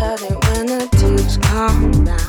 of it when the tears come down.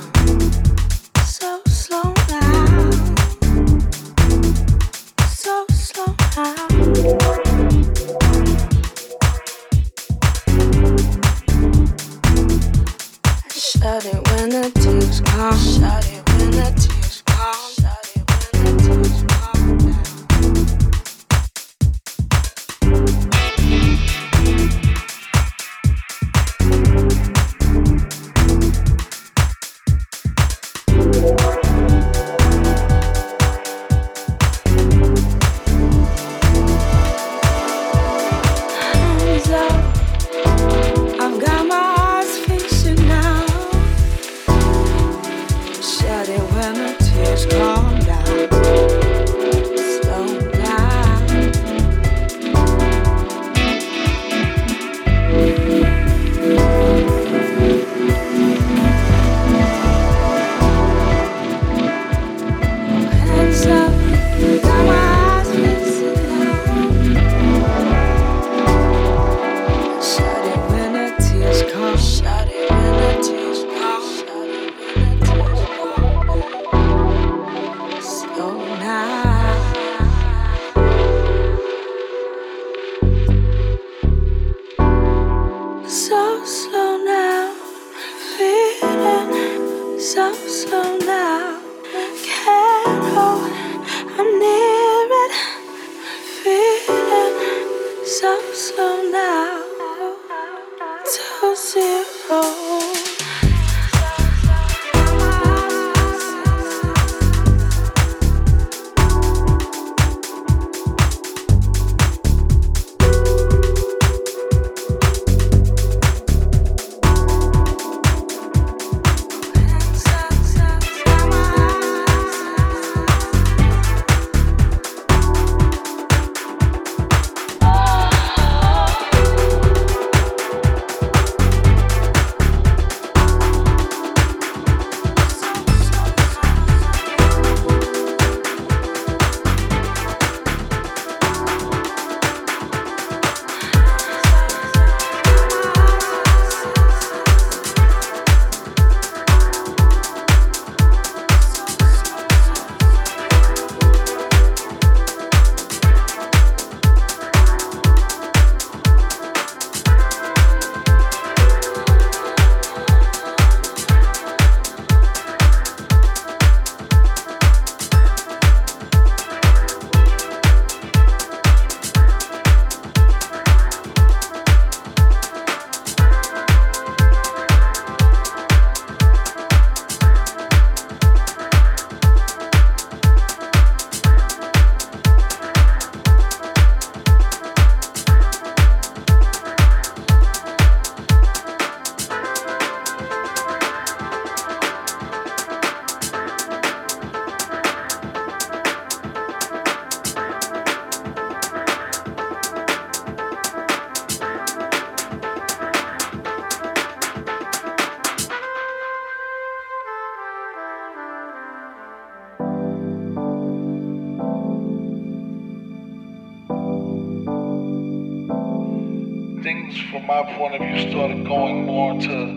My point of view, started going more to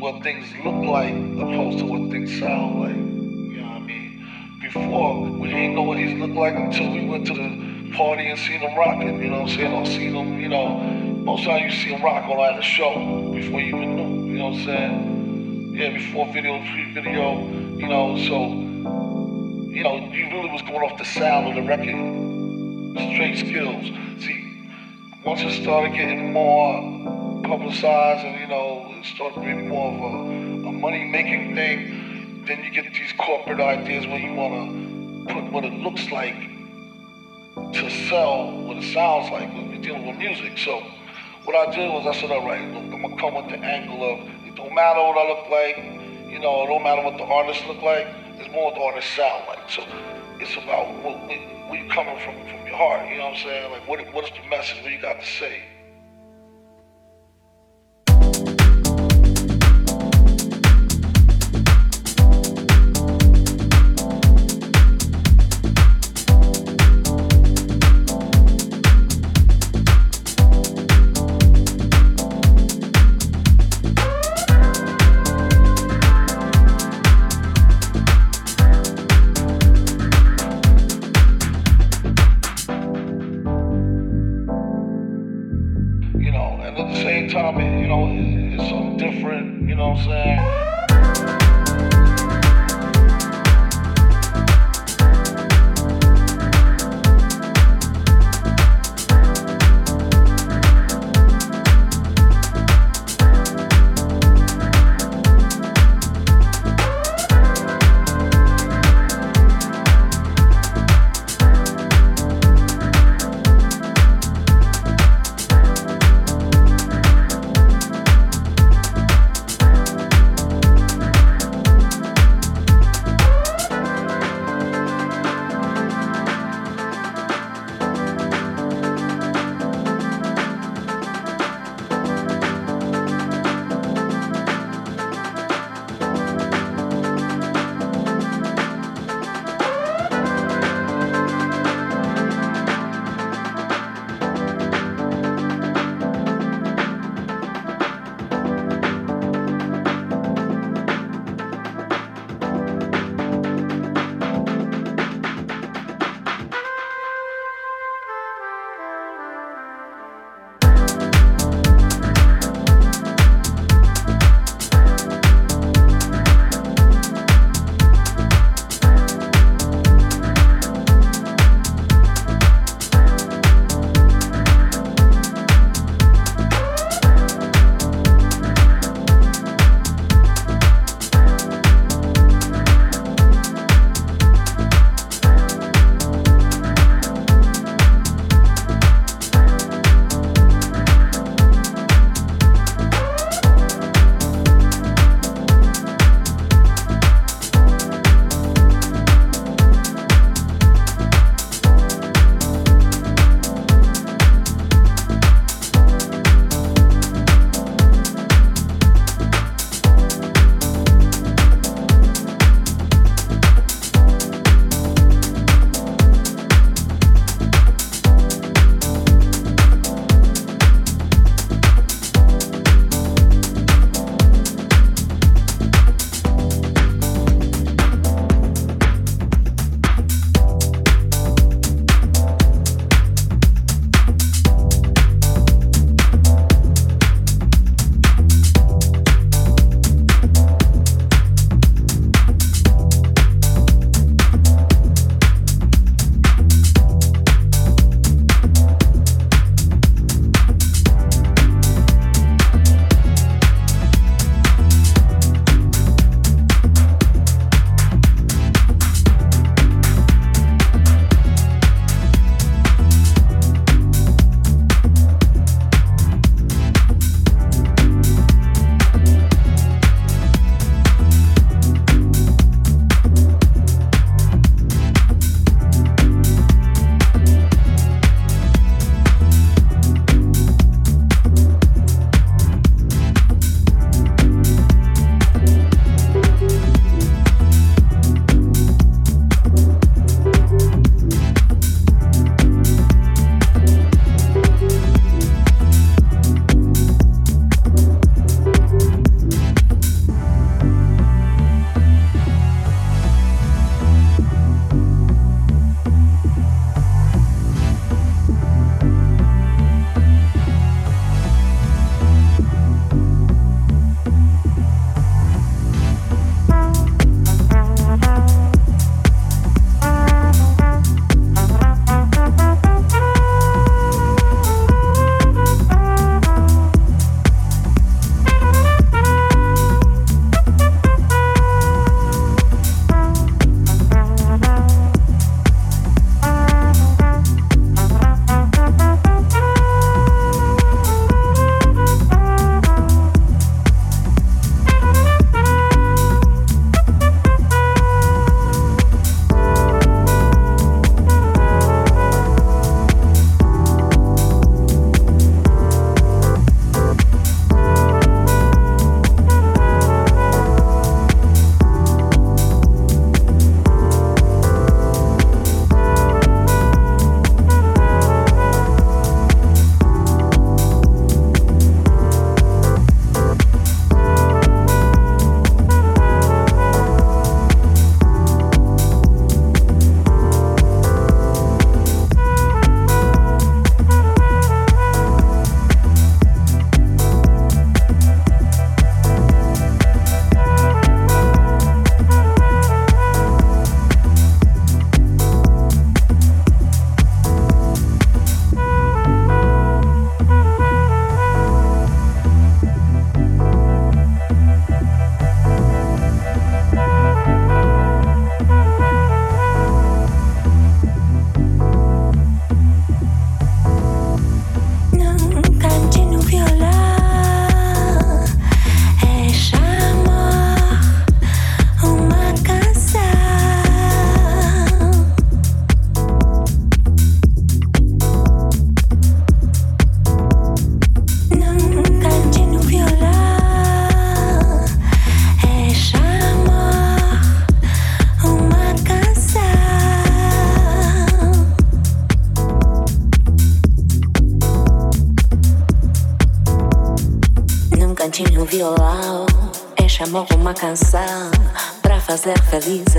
what things look like opposed to what things sound like. You know what I mean? Before, we didn't know what these looked like until we went to the party and seen them rocking, you know what I'm saying? Or seen them, you know, most times you see them rock on at a show before you even knew, you know what I'm saying? Yeah, before video, pre-video, you know, so, you know, you really was going off the sound of the record, straight skills. Once it started getting more publicized and, you know, it started being more of a, a money-making thing, then you get these corporate ideas where you want to put what it looks like to sell what it sounds like when you're dealing with music. So what I did was I said, all right, look, I'm gonna come with the angle of it don't matter what I look like, you know, it don't matter what the artists look like, it's more what the artists sound like. So it's about what, where you coming from from your heart, you know what I'm saying? Like what what is the message? What you got to say?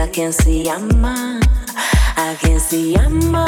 I can see a I can see amount.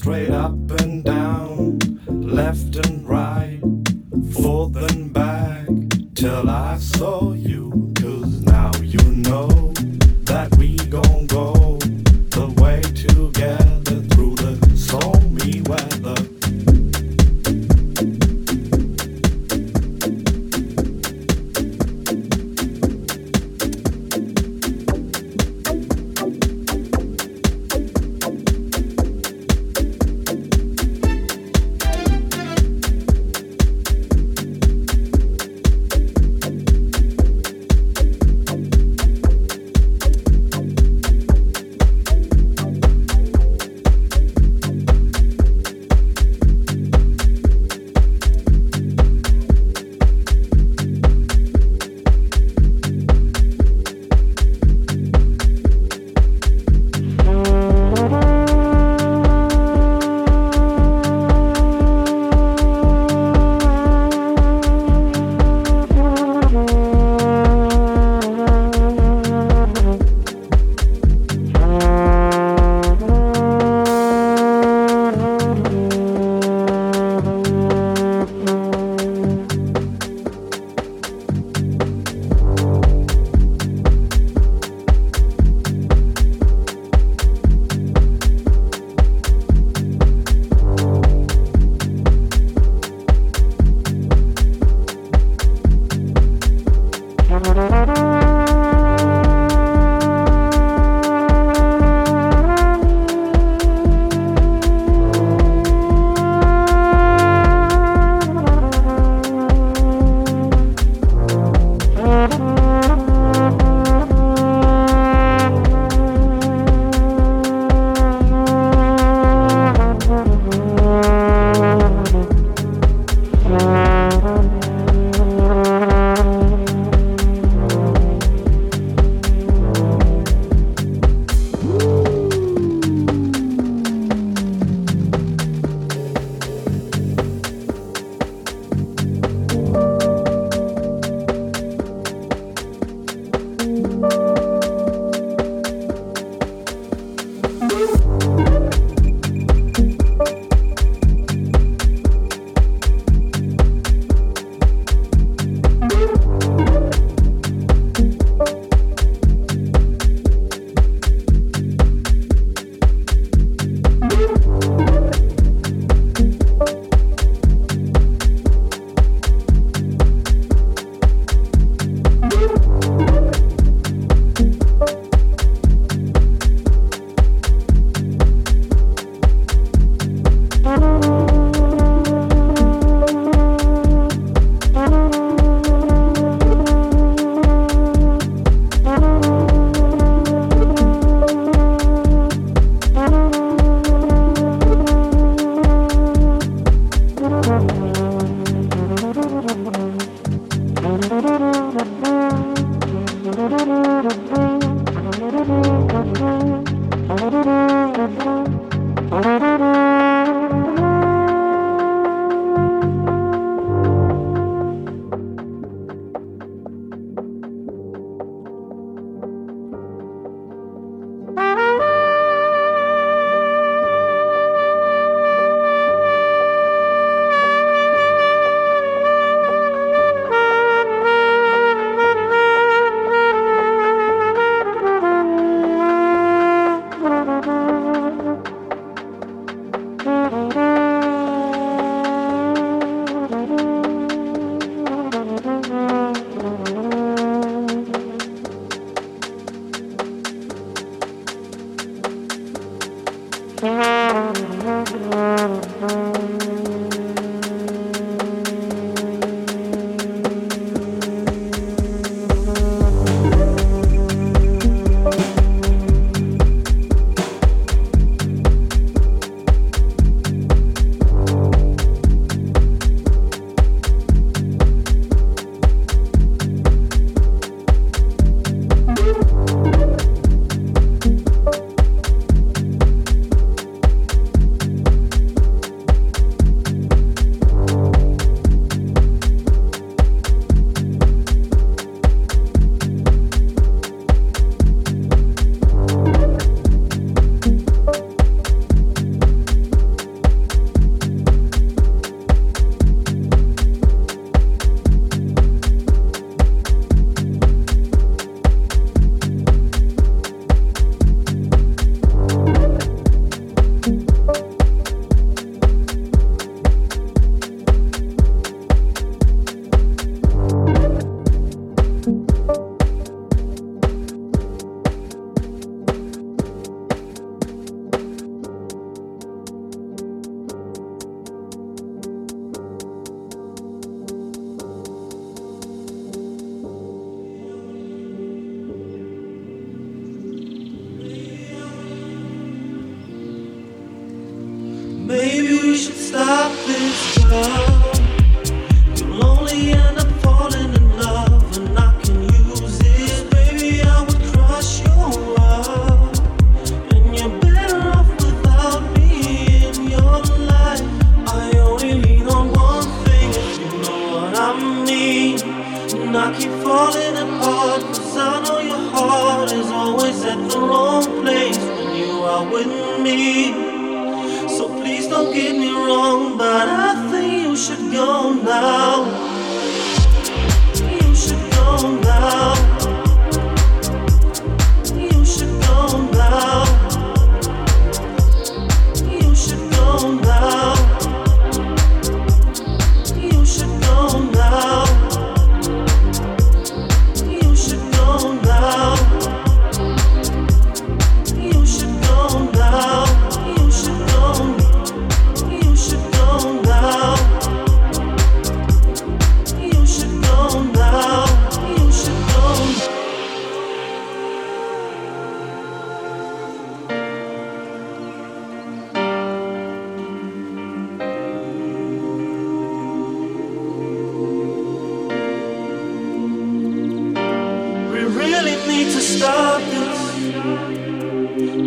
straight up and down, left and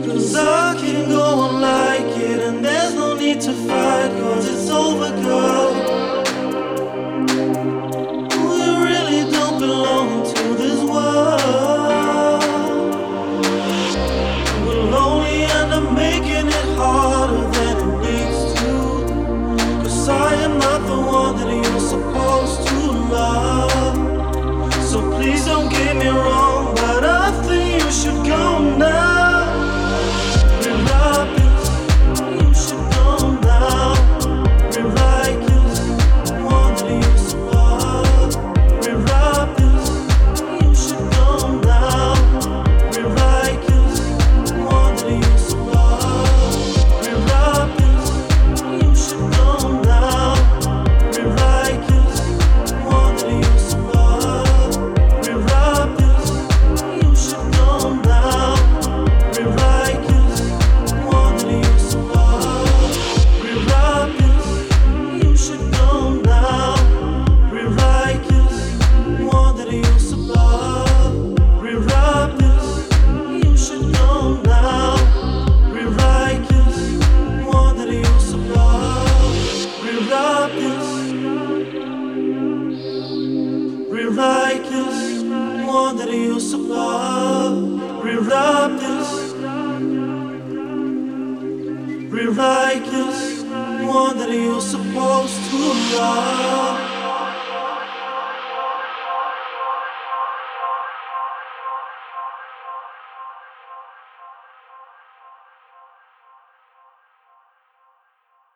Cause I can go on like it, and there's no need to fight, cause it's over, girl.